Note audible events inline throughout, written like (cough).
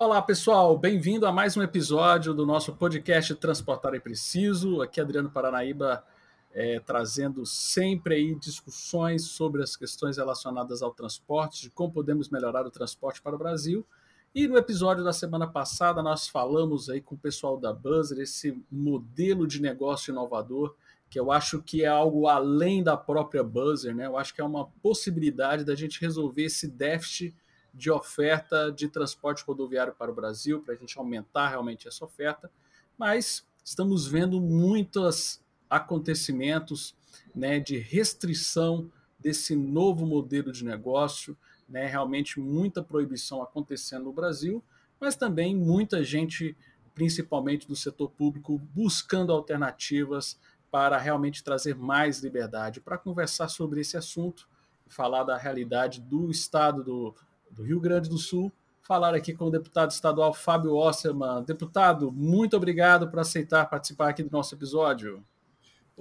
Olá, pessoal, bem-vindo a mais um episódio do nosso podcast Transportar é Preciso. Aqui Adriano Paranaíba é, trazendo sempre aí discussões sobre as questões relacionadas ao transporte, de como podemos melhorar o transporte para o Brasil. E no episódio da semana passada nós falamos aí com o pessoal da Buzzer esse modelo de negócio inovador que eu acho que é algo além da própria Buzzer, né? Eu acho que é uma possibilidade da gente resolver esse déficit de oferta de transporte rodoviário para o Brasil, para a gente aumentar realmente essa oferta, mas estamos vendo muitos acontecimentos né, de restrição desse novo modelo de negócio, né, realmente muita proibição acontecendo no Brasil, mas também muita gente, principalmente do setor público, buscando alternativas para realmente trazer mais liberdade. Para conversar sobre esse assunto, falar da realidade do estado do, do Rio Grande do Sul, falar aqui com o deputado estadual Fábio Osserman. Deputado, muito obrigado por aceitar participar aqui do nosso episódio.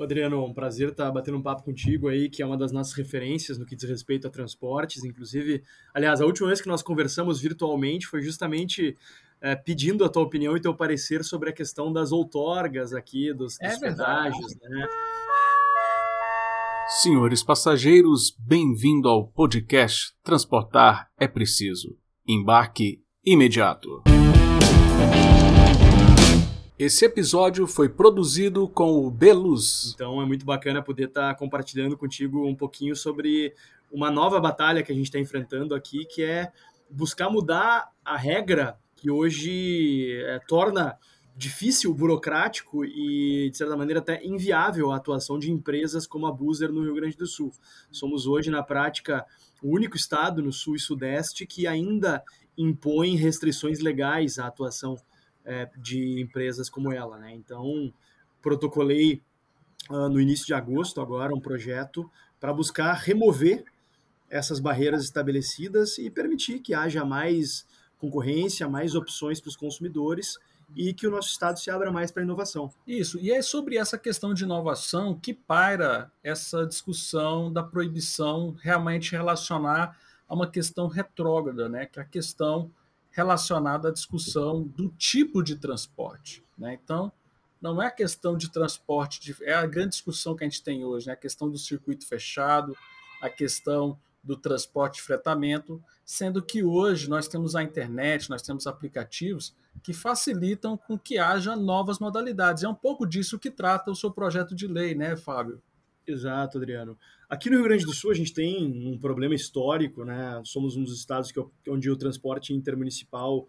Adriano, um prazer estar batendo um papo contigo aí, que é uma das nossas referências no que diz respeito a transportes. Inclusive, aliás, a última vez que nós conversamos virtualmente foi justamente é, pedindo a tua opinião e teu parecer sobre a questão das outorgas aqui, dos, é dos pedágios, né? Senhores passageiros, bem-vindo ao podcast Transportar é Preciso. Embarque imediato. Esse episódio foi produzido com o Beluz. Então é muito bacana poder estar compartilhando contigo um pouquinho sobre uma nova batalha que a gente está enfrentando aqui, que é buscar mudar a regra que hoje é, torna difícil, burocrático e, de certa maneira, até inviável a atuação de empresas como a Buzer no Rio Grande do Sul. Somos hoje, na prática, o único estado no Sul e Sudeste que ainda impõe restrições legais à atuação é, de empresas como ela. Né? Então, protocolei uh, no início de agosto agora um projeto para buscar remover essas barreiras estabelecidas e permitir que haja mais concorrência, mais opções para os consumidores e que o nosso estado se abra mais para a inovação. Isso, e é sobre essa questão de inovação que paira essa discussão da proibição realmente relacionar a uma questão retrógrada, né? que é a questão relacionada à discussão do tipo de transporte. Né? Então, não é a questão de transporte, de, é a grande discussão que a gente tem hoje, né? a questão do circuito fechado, a questão do transporte e fretamento, sendo que hoje nós temos a internet, nós temos aplicativos que facilitam com que haja novas modalidades. É um pouco disso que trata o seu projeto de lei, né, Fábio? Exato, Adriano. Aqui no Rio Grande do Sul a gente tem um problema histórico, né? Somos um dos estados que, onde o transporte intermunicipal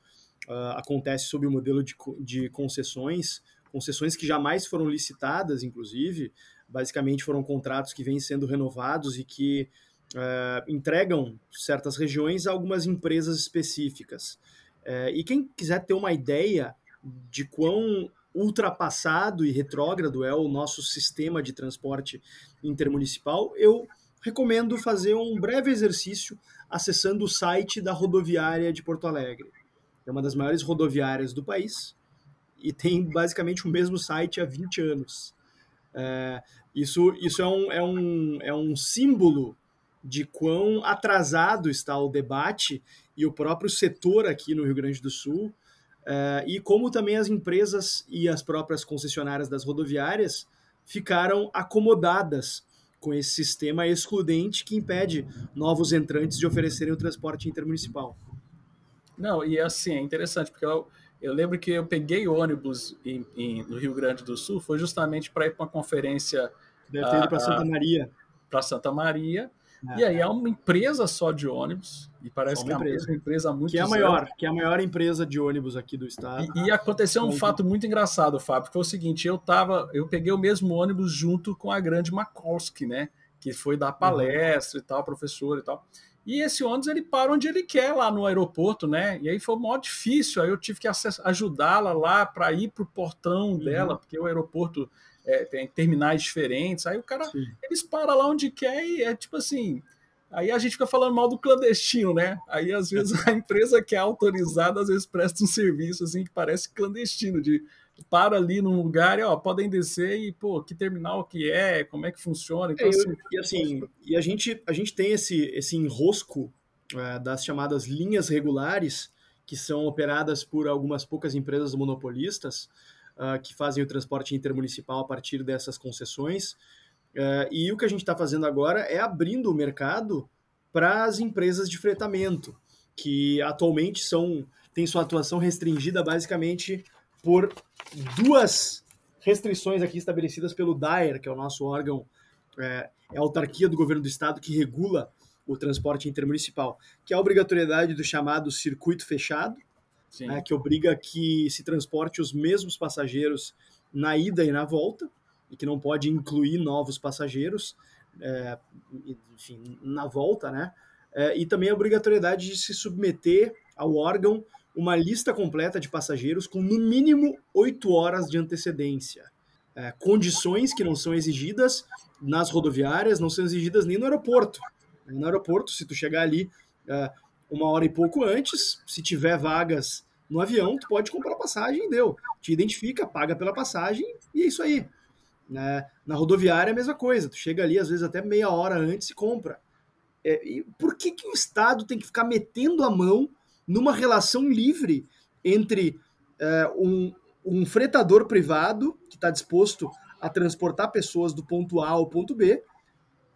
uh, acontece sob o modelo de, de concessões, concessões que jamais foram licitadas, inclusive, basicamente foram contratos que vêm sendo renovados e que uh, entregam certas regiões a algumas empresas específicas. Uh, e quem quiser ter uma ideia de quão ultrapassado e retrógrado é o nosso sistema de transporte intermunicipal, eu recomendo fazer um breve exercício acessando o site da rodoviária de Porto Alegre. É uma das maiores rodoviárias do país e tem basicamente o mesmo site há 20 anos. É, isso isso é, um, é, um, é um símbolo de quão atrasado está o debate e o próprio setor aqui no Rio Grande do Sul, uh, e como também as empresas e as próprias concessionárias das rodoviárias ficaram acomodadas com esse sistema excludente que impede novos entrantes de oferecerem o transporte intermunicipal. Não, e assim, é interessante, porque eu, eu lembro que eu peguei ônibus em, em, no Rio Grande do Sul, foi justamente para ir para uma conferência. Deve ter ido para Santa Maria. Para Santa Maria, é. E aí é uma empresa só de ônibus, e parece que é empresa. uma empresa muito que é a maior, que é a maior empresa de ônibus aqui do estado. E, e aconteceu um fato muito engraçado, Fábio, que foi o seguinte, eu tava, eu peguei o mesmo ônibus junto com a grande Makolsky, né, que foi dar palestra uhum. e tal, professor e tal. E esse ônibus ele para onde ele quer lá no aeroporto, né? E aí foi mó difícil. Aí eu tive que ajudá-la lá para ir pro portão uhum. dela, porque o aeroporto é, tem terminais diferentes. Aí o cara, Sim. eles param lá onde quer e é tipo assim. Aí a gente fica falando mal do clandestino, né? Aí às vezes (laughs) a empresa que é autorizada, às vezes presta um serviço assim que parece clandestino, de para ali num lugar e ó, podem descer e pô, que terminal que é, como é que funciona. Então, é, assim, e assim, e a gente, a gente tem esse, esse enrosco é, das chamadas linhas regulares que são operadas por algumas poucas empresas monopolistas uh, que fazem o transporte intermunicipal a partir dessas concessões. Uh, e o que a gente está fazendo agora é abrindo o mercado para as empresas de fretamento, que atualmente são têm sua atuação restringida basicamente por duas restrições aqui estabelecidas pelo DAER, que é o nosso órgão, é, é a autarquia do governo do estado que regula o transporte intermunicipal, que é a obrigatoriedade do chamado circuito fechado, né, que obriga que se transporte os mesmos passageiros na ida e na volta, e que não pode incluir novos passageiros, é, enfim, na volta, né? É, e também a obrigatoriedade de se submeter ao órgão uma lista completa de passageiros com no mínimo oito horas de antecedência. É, condições que não são exigidas nas rodoviárias, não são exigidas nem no aeroporto. No aeroporto, se tu chegar ali é, uma hora e pouco antes, se tiver vagas no avião, tu pode comprar passagem e deu. Te identifica, paga pela passagem e é isso aí. Né? Na rodoviária é a mesma coisa, tu chega ali às vezes até meia hora antes e compra. É, e por que, que o Estado tem que ficar metendo a mão numa relação livre entre é, um, um fretador privado que está disposto a transportar pessoas do ponto A ao ponto B.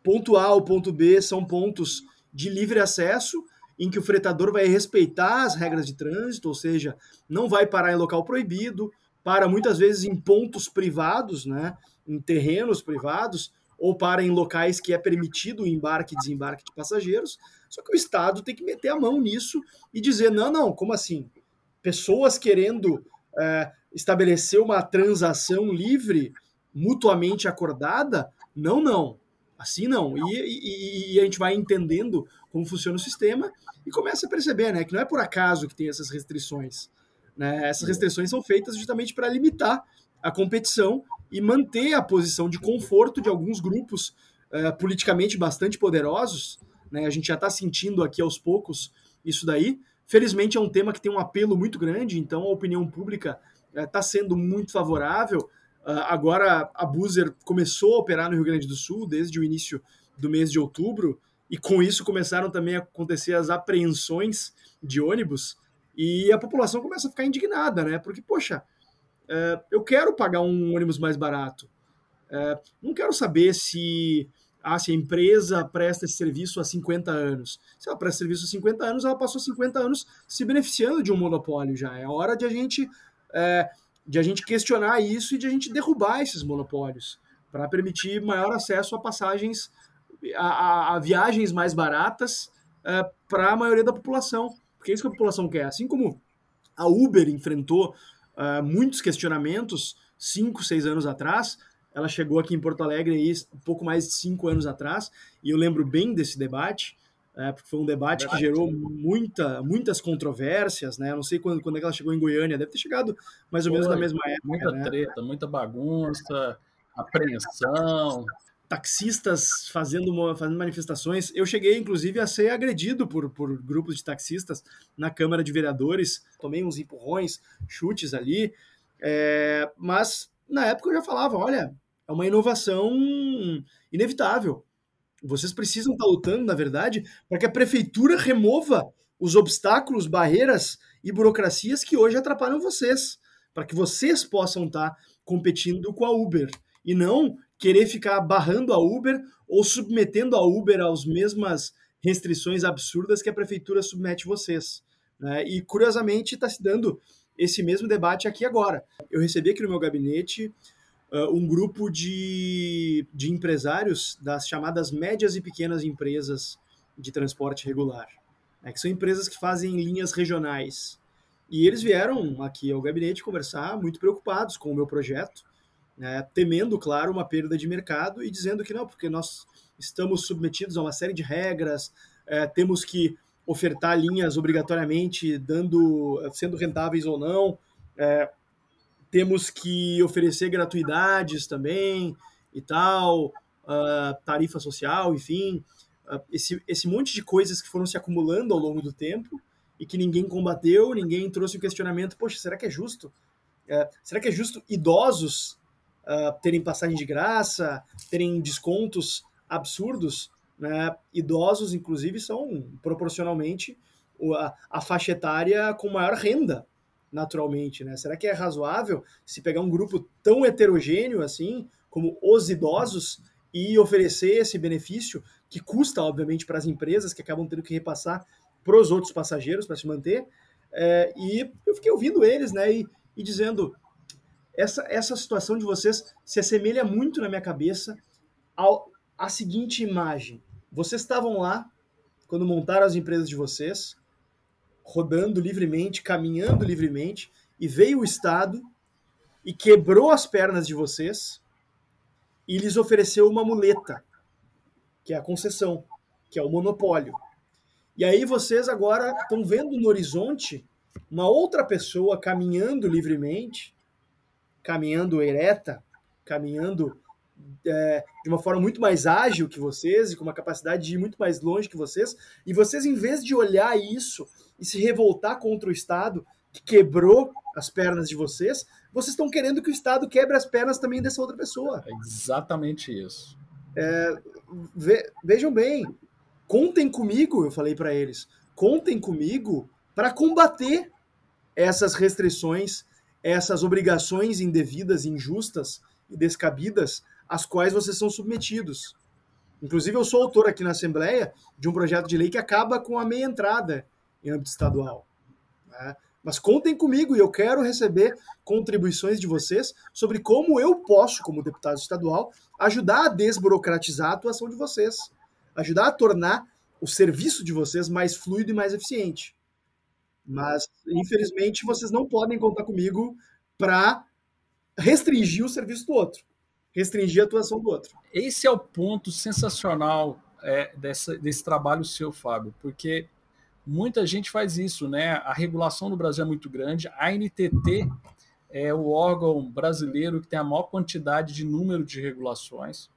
Ponto A ao ponto B são pontos de livre acesso, em que o fretador vai respeitar as regras de trânsito, ou seja, não vai parar em local proibido, para muitas vezes em pontos privados, né, em terrenos privados, ou para em locais que é permitido o embarque e desembarque de passageiros. Só que o Estado tem que meter a mão nisso e dizer: não, não, como assim? Pessoas querendo é, estabelecer uma transação livre, mutuamente acordada? Não, não. Assim não. E, e, e, a gente vai entendendo como funciona o sistema e começa a perceber né, que não é por acaso que tem essas restrições. Né? Essas restrições são feitas justamente para limitar a competição e manter a posição de conforto de alguns grupos uh, politicamente bastante poderosos. Né? A gente já está sentindo aqui aos poucos isso daí. Felizmente é um tema que tem um apelo muito grande, então a opinião pública está uh, sendo muito favorável. Uh, agora a Buzer começou a operar no Rio Grande do Sul desde o início do mês de outubro, e com isso começaram também a acontecer as apreensões de ônibus, e a população começa a ficar indignada, né? Porque, poxa, eu quero pagar um ônibus mais barato. É, não quero saber se, ah, se a empresa presta esse serviço há 50 anos. Se ela presta serviço há 50 anos, ela passou 50 anos se beneficiando de um monopólio já. É hora de a gente, é, de a gente questionar isso e de a gente derrubar esses monopólios para permitir maior acesso a passagens, a, a, a viagens mais baratas é, para a maioria da população. Porque é isso que a população quer. Assim como a Uber enfrentou uh, muitos questionamentos cinco, seis anos atrás. Ela chegou aqui em Porto Alegre aí, um pouco mais de cinco anos atrás, e eu lembro bem desse debate, é, porque foi um debate que gerou muita, muitas controvérsias, né? Eu não sei quando, quando é que ela chegou em Goiânia, deve ter chegado mais ou menos na mesma época. Muita né? treta, muita bagunça, apreensão taxistas fazendo, fazendo manifestações. Eu cheguei, inclusive, a ser agredido por, por grupos de taxistas na Câmara de Vereadores. Tomei uns empurrões, chutes ali. É, mas, na época, eu já falava: olha, é uma inovação inevitável. Vocês precisam estar lutando, na verdade, para que a prefeitura remova os obstáculos, barreiras e burocracias que hoje atrapalham vocês, para que vocês possam estar competindo com a Uber e não querer ficar barrando a Uber ou submetendo a Uber às mesmas restrições absurdas que a prefeitura submete vocês. Né? E, curiosamente, está se dando esse mesmo debate aqui agora. Eu recebi aqui no meu gabinete uh, um grupo de, de empresários das chamadas médias e pequenas empresas de transporte regular, né? que são empresas que fazem linhas regionais. E eles vieram aqui ao gabinete conversar muito preocupados com o meu projeto, né, temendo, claro, uma perda de mercado e dizendo que não, porque nós estamos submetidos a uma série de regras, é, temos que ofertar linhas obrigatoriamente, dando, sendo rentáveis ou não, é, temos que oferecer gratuidades também e tal, uh, tarifa social, enfim, uh, esse, esse monte de coisas que foram se acumulando ao longo do tempo e que ninguém combateu, ninguém trouxe o questionamento, poxa, será que é justo? É, será que é justo idosos uh, terem passagem de graça, terem descontos absurdos, né? Idosos, inclusive, são proporcionalmente a, a faixa etária com maior renda, naturalmente, né? Será que é razoável se pegar um grupo tão heterogêneo assim, como os idosos, e oferecer esse benefício que custa, obviamente, para as empresas que acabam tendo que repassar para os outros passageiros para se manter? É, e eu fiquei ouvindo eles, né? E, e dizendo, essa, essa situação de vocês se assemelha muito na minha cabeça ao, à seguinte imagem. Vocês estavam lá quando montaram as empresas de vocês, rodando livremente, caminhando livremente, e veio o Estado e quebrou as pernas de vocês e lhes ofereceu uma muleta, que é a concessão, que é o monopólio. E aí vocês agora estão vendo no horizonte uma outra pessoa caminhando livremente, caminhando ereta, caminhando é, de uma forma muito mais ágil que vocês e com uma capacidade de ir muito mais longe que vocês, e vocês, em vez de olhar isso e se revoltar contra o Estado que quebrou as pernas de vocês, vocês estão querendo que o Estado quebre as pernas também dessa outra pessoa. É exatamente isso. É, ve, vejam bem, contem comigo, eu falei para eles, contem comigo para combater essas restrições essas obrigações indevidas, injustas e descabidas às quais vocês são submetidos. Inclusive, eu sou autor aqui na Assembleia de um projeto de lei que acaba com a meia entrada em âmbito estadual. Né? Mas contem comigo e eu quero receber contribuições de vocês sobre como eu posso, como deputado estadual, ajudar a desburocratizar a atuação de vocês, ajudar a tornar o serviço de vocês mais fluido e mais eficiente. Mas, infelizmente, vocês não podem contar comigo para restringir o serviço do outro, restringir a atuação do outro. Esse é o ponto sensacional é, dessa, desse trabalho seu, Fábio, porque muita gente faz isso, né? A regulação no Brasil é muito grande, a NTT é o órgão brasileiro que tem a maior quantidade de número de regulações.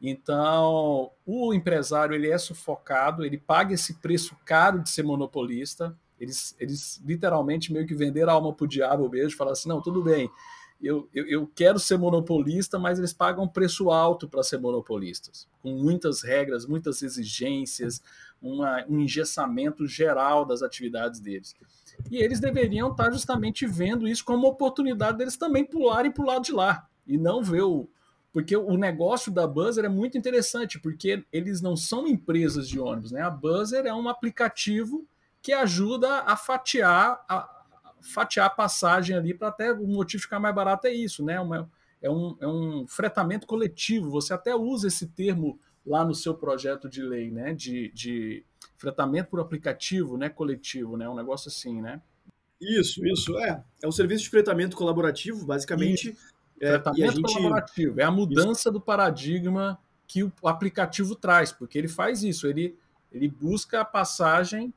Então, o empresário ele é sufocado, ele paga esse preço caro de ser monopolista, eles, eles literalmente meio que venderam a alma pro diabo mesmo, falaram assim, não, tudo bem, eu, eu, eu quero ser monopolista, mas eles pagam preço alto para ser monopolistas, com muitas regras, muitas exigências, uma, um engessamento geral das atividades deles. E eles deveriam estar justamente vendo isso como oportunidade deles também pularem para o lado de lá, e não ver o, porque o negócio da Buzzer é muito interessante, porque eles não são empresas de ônibus, né? A Buzzer é um aplicativo que ajuda a fatiar a, fatiar a passagem ali para até o motivo ficar mais barato é isso, né? Uma, é, um, é um fretamento coletivo. Você até usa esse termo lá no seu projeto de lei, né? De, de fretamento por aplicativo, né? Coletivo, né? Um negócio assim, né? Isso, isso é. É um serviço de fretamento colaborativo, basicamente. É, fretamento a gente... colaborativo é a mudança isso. do paradigma que o aplicativo traz, porque ele faz isso. Ele ele busca a passagem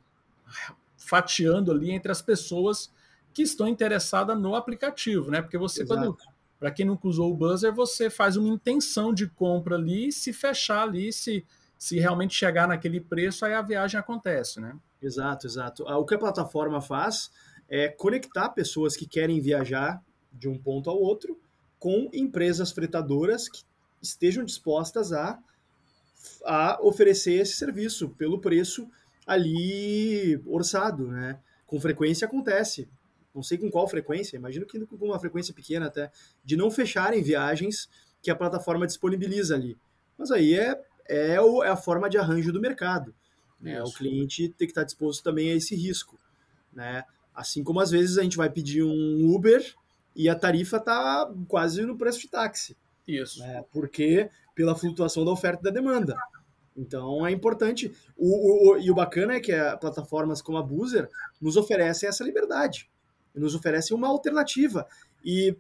fatiando ali entre as pessoas que estão interessadas no aplicativo, né? Porque você, Exato. quando. Para quem nunca usou o buzzer, você faz uma intenção de compra ali, se fechar ali, se, se realmente chegar naquele preço, aí a viagem acontece, né? Exato, exato. Ah, o que a plataforma faz é conectar pessoas que querem viajar de um ponto ao outro com empresas fretadoras que estejam dispostas a, a oferecer esse serviço pelo preço ali orçado, né? Com frequência acontece. Não sei com qual frequência, imagino que com uma frequência pequena até, de não fecharem viagens que a plataforma disponibiliza ali. Mas aí é, é, o, é a forma de arranjo do mercado. Né? O cliente tem que estar disposto também a esse risco. Né? Assim como às vezes a gente vai pedir um Uber e a tarifa está quase no preço de táxi. Isso. Né? Porque pela flutuação da oferta e da demanda. Então é importante. O, o, e o bacana é que a, plataformas como a Boozer nos oferecem essa liberdade, nos oferecem uma alternativa. E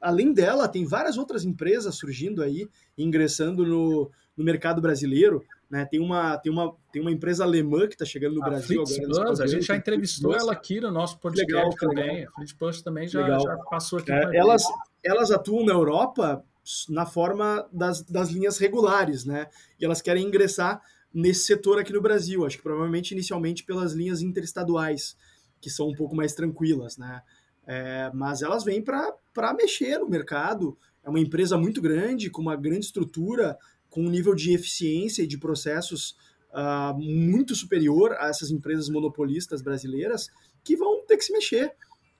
além dela, tem várias outras empresas surgindo aí, ingressando no, no mercado brasileiro. Né? Tem, uma, tem, uma, tem uma empresa alemã que está chegando no a Brasil agora. a gente já entrevistou ela aqui no nosso podcast legal, também. Legal. A Flixbus também já, já, passou aqui. É, elas, elas atuam na Europa na forma das, das linhas regulares, né? E elas querem ingressar nesse setor aqui no Brasil, acho que provavelmente inicialmente pelas linhas interestaduais, que são um pouco mais tranquilas, né? É, mas elas vêm para mexer no mercado. É uma empresa muito grande, com uma grande estrutura, com um nível de eficiência e de processos uh, muito superior a essas empresas monopolistas brasileiras que vão ter que se mexer.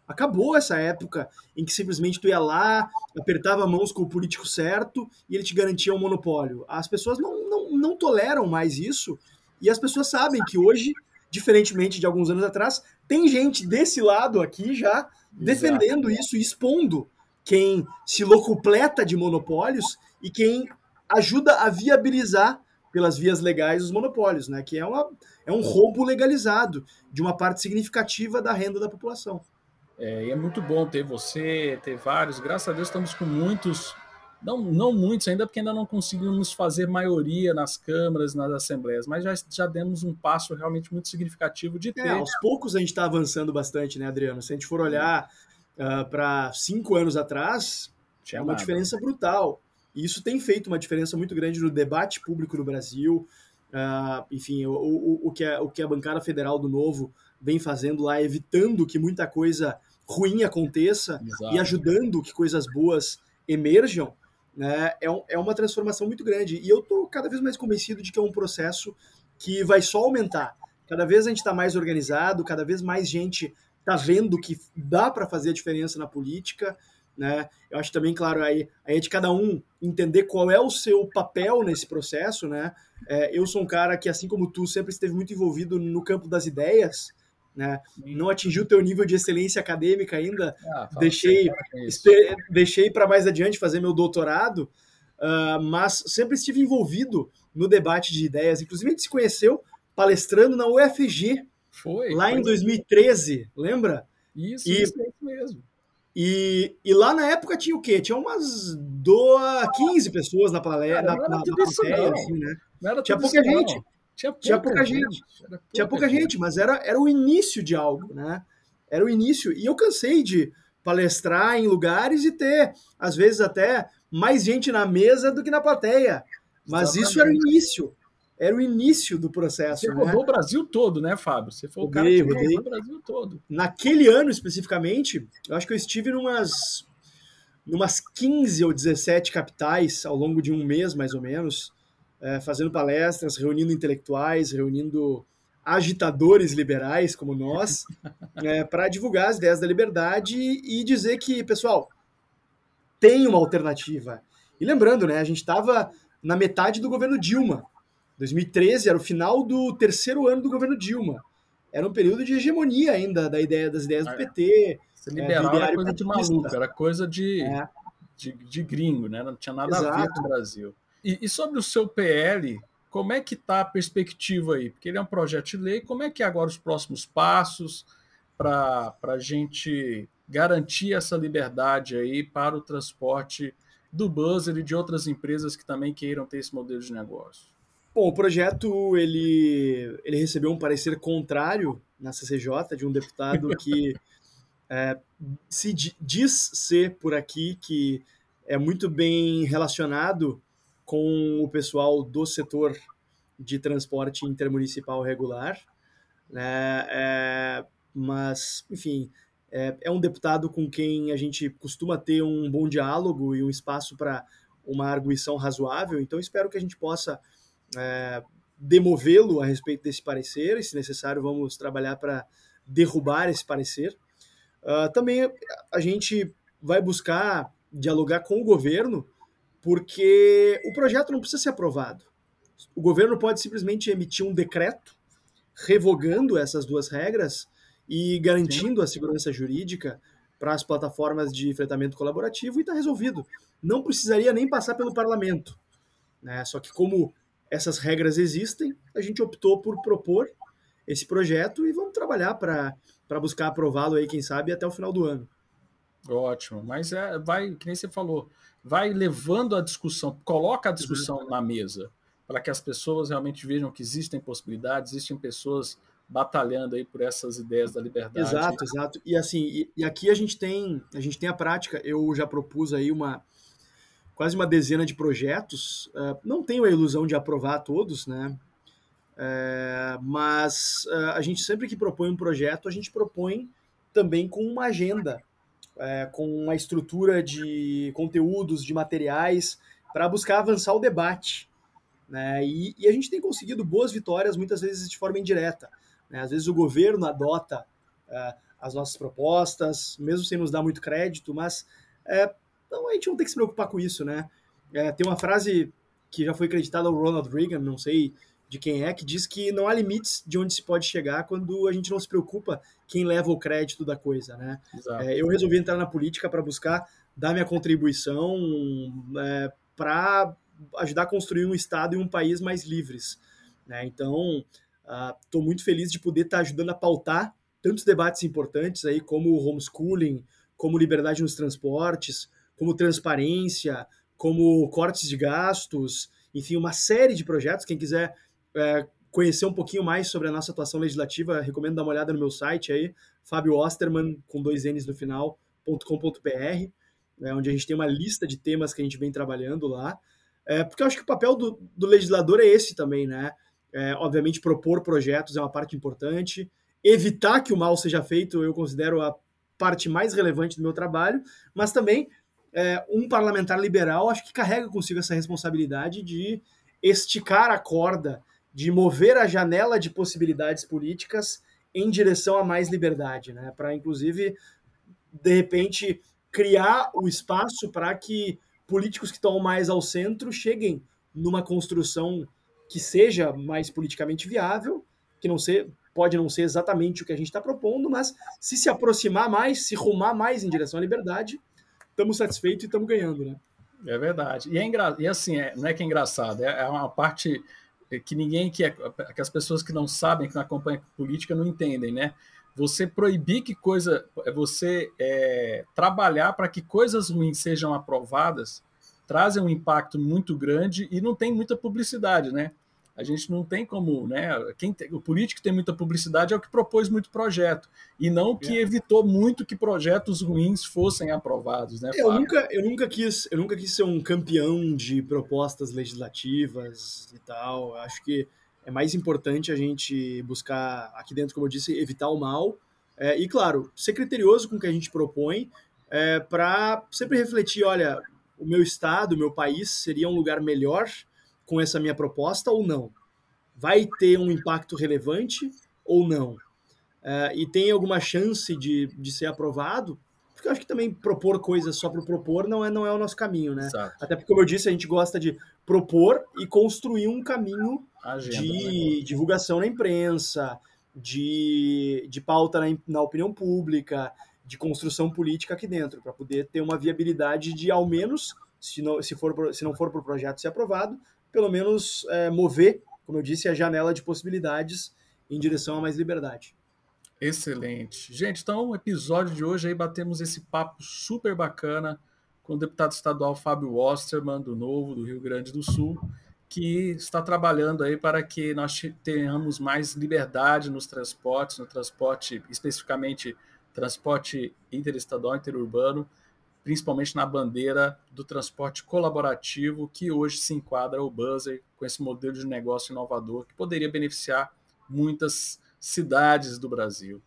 Acabou essa época em que simplesmente tu ia lá, apertava mãos com o político certo e ele te garantia um monopólio. As pessoas não, não, não toleram mais isso e as pessoas sabem que hoje, diferentemente de alguns anos atrás, tem gente desse lado aqui já defendendo Exato. isso e expondo quem se locupleta de monopólios e quem ajuda a viabilizar pelas vias legais os monopólios, né? Que é, uma, é um roubo legalizado de uma parte significativa da renda da população. É, e é muito bom ter você, ter vários. Graças a Deus estamos com muitos, não, não muitos ainda, porque ainda não conseguimos fazer maioria nas câmaras, nas assembleias, mas já, já demos um passo realmente muito significativo de é, ter. É, aos poucos a gente está avançando bastante, né, Adriano? Se a gente for olhar uh, ah, para cinco anos atrás, Tinha é uma nada. diferença brutal. E isso tem feito uma diferença muito grande no debate público no Brasil. Uh, enfim, o, o, o, que a, o que a bancada federal do Novo vem fazendo lá, evitando que muita coisa ruim aconteça Exato. e ajudando que coisas boas emerjam, né, é, um, é uma transformação muito grande. E eu estou cada vez mais convencido de que é um processo que vai só aumentar. Cada vez a gente está mais organizado, cada vez mais gente está vendo que dá para fazer a diferença na política né? Eu acho também, claro, aí, aí é de cada um entender qual é o seu papel nesse processo, né? É, eu sou um cara que, assim como tu, sempre esteve muito envolvido no campo das ideias, né? Não atingiu o teu nível de excelência acadêmica ainda, ah, deixei deixei para mais adiante fazer meu doutorado, uh, mas sempre estive envolvido no debate de ideias. Inclusive a gente se conheceu palestrando na UFG, foi, lá foi. em 2013, lembra? Isso, e, isso é mesmo. E, e lá na época tinha o quê? Tinha umas do, 15 pessoas na plateia, na, na, na plateia assim, né? Tinha pouca gente. Tinha pouca, tinha pouca gente. gente. Pouca tinha pouca gente. gente, mas era, era o início de algo, né? Era o início. E eu cansei de palestrar em lugares e ter, às vezes, até mais gente na mesa do que na plateia. Mas Exatamente. isso era o início era o início do processo. Você né? rodou o Brasil todo, né, Fábio? Você foi o cara que rodou o Brasil todo. Naquele ano especificamente, eu acho que eu estive numas, numas 15 ou 17 capitais ao longo de um mês, mais ou menos, é, fazendo palestras, reunindo intelectuais, reunindo agitadores liberais como nós, (laughs) é, para divulgar as ideias da liberdade e dizer que, pessoal, tem uma alternativa. E lembrando, né, a gente estava na metade do governo Dilma. 2013 era o final do terceiro ano do governo Dilma. Era um período de hegemonia ainda da ideia das ideias do é. PT. Você liberal é, era coisa de maluco, era coisa de, é. de, de, gringo, né? Não tinha nada Exato. a ver com o Brasil. E, e sobre o seu PL, como é que está a perspectiva aí? Porque ele é um projeto de lei, como é que é agora os próximos passos para a gente garantir essa liberdade aí para o transporte do buzzer e de outras empresas que também queiram ter esse modelo de negócio? Bom, o projeto ele, ele recebeu um parecer contrário na CCJ de um deputado que (laughs) é, se diz ser por aqui que é muito bem relacionado com o pessoal do setor de transporte intermunicipal regular, né? É, mas, enfim, é, é, um deputado com quem a gente costuma ter um bom diálogo e um espaço para uma arguição razoável, então espero que a gente possa é, demovê-lo a respeito desse parecer, e se necessário vamos trabalhar para derrubar esse parecer. Uh, também a gente vai buscar dialogar com o governo, porque o projeto não precisa ser aprovado. O governo pode simplesmente emitir um decreto revogando essas duas regras e garantindo a segurança jurídica para as plataformas de fretamento colaborativo e está resolvido. Não precisaria nem passar pelo parlamento. Né? Só que como essas regras existem, a gente optou por propor esse projeto e vamos trabalhar para buscar aprová-lo aí, quem sabe, até o final do ano. Ótimo, mas é, vai, que nem você falou, vai levando a discussão, coloca a discussão uhum. na mesa, para que as pessoas realmente vejam que existem possibilidades, existem pessoas batalhando aí por essas ideias da liberdade. Exato, exato. E assim, e, e aqui a gente tem, a gente tem a prática, eu já propus aí uma, quase uma dezena de projetos. Uh, não tenho a ilusão de aprovar todos, né? É, mas uh, a gente sempre que propõe um projeto, a gente propõe também com uma agenda, é, com uma estrutura de conteúdos, de materiais, para buscar avançar o debate. Né? E, e, a gente tem conseguido boas vitórias, muitas vezes de forma indireta. Né? Às vezes o governo adota uh, as nossas propostas, mesmo sem nos dar muito crédito, mas é, não, a gente não tem que se preocupar com isso. Né? É, tem uma frase que já foi acreditada ao Ronald Reagan, não sei de quem é, que diz que não há limites de onde se pode chegar quando a gente não se preocupa quem leva o crédito da coisa, né? É, eu resolvi entrar na política para buscar dar minha contribuição é, para ajudar a construir um Estado e um país mais livres. Né? Então, estou uh, muito feliz de poder estar tá ajudando a pautar tantos debates importantes aí como homeschooling, como liberdade nos transportes, como transparência, como cortes de gastos, enfim, uma série de projetos. Quem quiser é, conhecer um pouquinho mais sobre a nossa atuação legislativa, recomendo dar uma olhada no meu site aí, Fábio Osterman, com dois N's no final, .com.br né, onde a gente tem uma lista de temas que a gente vem trabalhando lá. É, porque eu acho que o papel do, do legislador é esse também, né? É, obviamente, propor projetos é uma parte importante. Evitar que o mal seja feito, eu considero a parte mais relevante do meu trabalho, mas também é, um parlamentar liberal acho que carrega consigo essa responsabilidade de esticar a corda, de mover a janela de possibilidades políticas em direção a mais liberdade, né? Para, inclusive, de repente, criar o espaço para que políticos que estão mais ao centro cheguem numa construção que seja mais politicamente viável, que não ser, pode não ser exatamente o que a gente está propondo, mas se se aproximar mais, se rumar mais em direção à liberdade, estamos satisfeitos e estamos ganhando, né? É verdade. E, é engra... e assim, é, não é que é engraçado, é, é uma parte que ninguém, que, é, que as pessoas que não sabem, que não acompanham política, não entendem, né? você proibir que coisa, é você é, trabalhar para que coisas ruins sejam aprovadas, trazem um impacto muito grande e não tem muita publicidade, né? A gente não tem como, né? Quem tem, o político tem muita publicidade é o que propôs muito projeto e não o que é. evitou muito que projetos ruins fossem aprovados, né? Eu nunca, eu nunca quis, eu nunca quis ser um campeão de propostas legislativas e tal. Acho que é mais importante a gente buscar aqui dentro, como eu disse, evitar o mal é, e, claro, ser criterioso com o que a gente propõe é, para sempre refletir, olha, o meu estado, o meu país seria um lugar melhor com essa minha proposta ou não? Vai ter um impacto relevante ou não? É, e tem alguma chance de, de ser aprovado? Porque eu acho que também propor coisas só para propor não é, não é o nosso caminho, né? Exato. Até porque, como eu disse, a gente gosta de propor e construir um caminho de divulgação na imprensa, de, de pauta na, na opinião pública, de construção política aqui dentro, para poder ter uma viabilidade de, ao menos, se não, se for, se não for para o projeto ser aprovado, pelo menos é, mover, como eu disse, a janela de possibilidades em direção a mais liberdade. Excelente. Gente, então, o episódio de hoje aí batemos esse papo super bacana com o deputado estadual Fábio Osterman, do Novo, do Rio Grande do Sul, que está trabalhando aí para que nós tenhamos mais liberdade nos transportes, no transporte, especificamente transporte interestadual, interurbano, principalmente na bandeira do transporte colaborativo, que hoje se enquadra o buzzer com esse modelo de negócio inovador que poderia beneficiar muitas cidades do Brasil.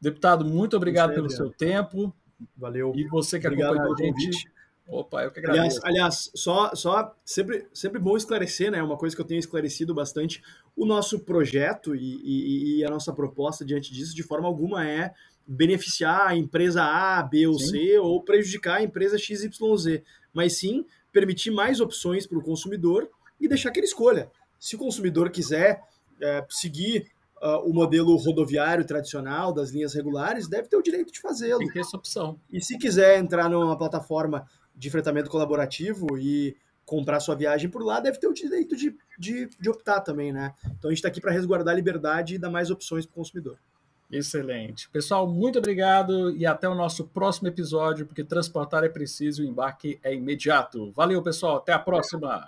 Deputado, muito obrigado pelo seu tempo. Valeu. E você que Obrigado acompanhou a gente. Opa, eu que agradeço. Aliás, aliás, só, só sempre, sempre bom esclarecer, né? Uma coisa que eu tenho esclarecido bastante: o nosso projeto e, e, e a nossa proposta diante disso, de forma alguma, é beneficiar a empresa A, B ou sim. C ou prejudicar a empresa XYZ, mas sim permitir mais opções para o consumidor e deixar que ele escolha. Se o consumidor quiser é, seguir uh, o modelo rodoviário tradicional das linhas regulares, deve ter o direito de fazê-lo. Tem que ter essa opção. E se quiser entrar numa plataforma de fretamento colaborativo e comprar sua viagem por lá, deve ter o direito de, de, de optar também, né? Então a gente está aqui para resguardar a liberdade e dar mais opções para o consumidor. Excelente. Pessoal, muito obrigado e até o nosso próximo episódio, porque transportar é preciso e o embarque é imediato. Valeu, pessoal. Até a próxima.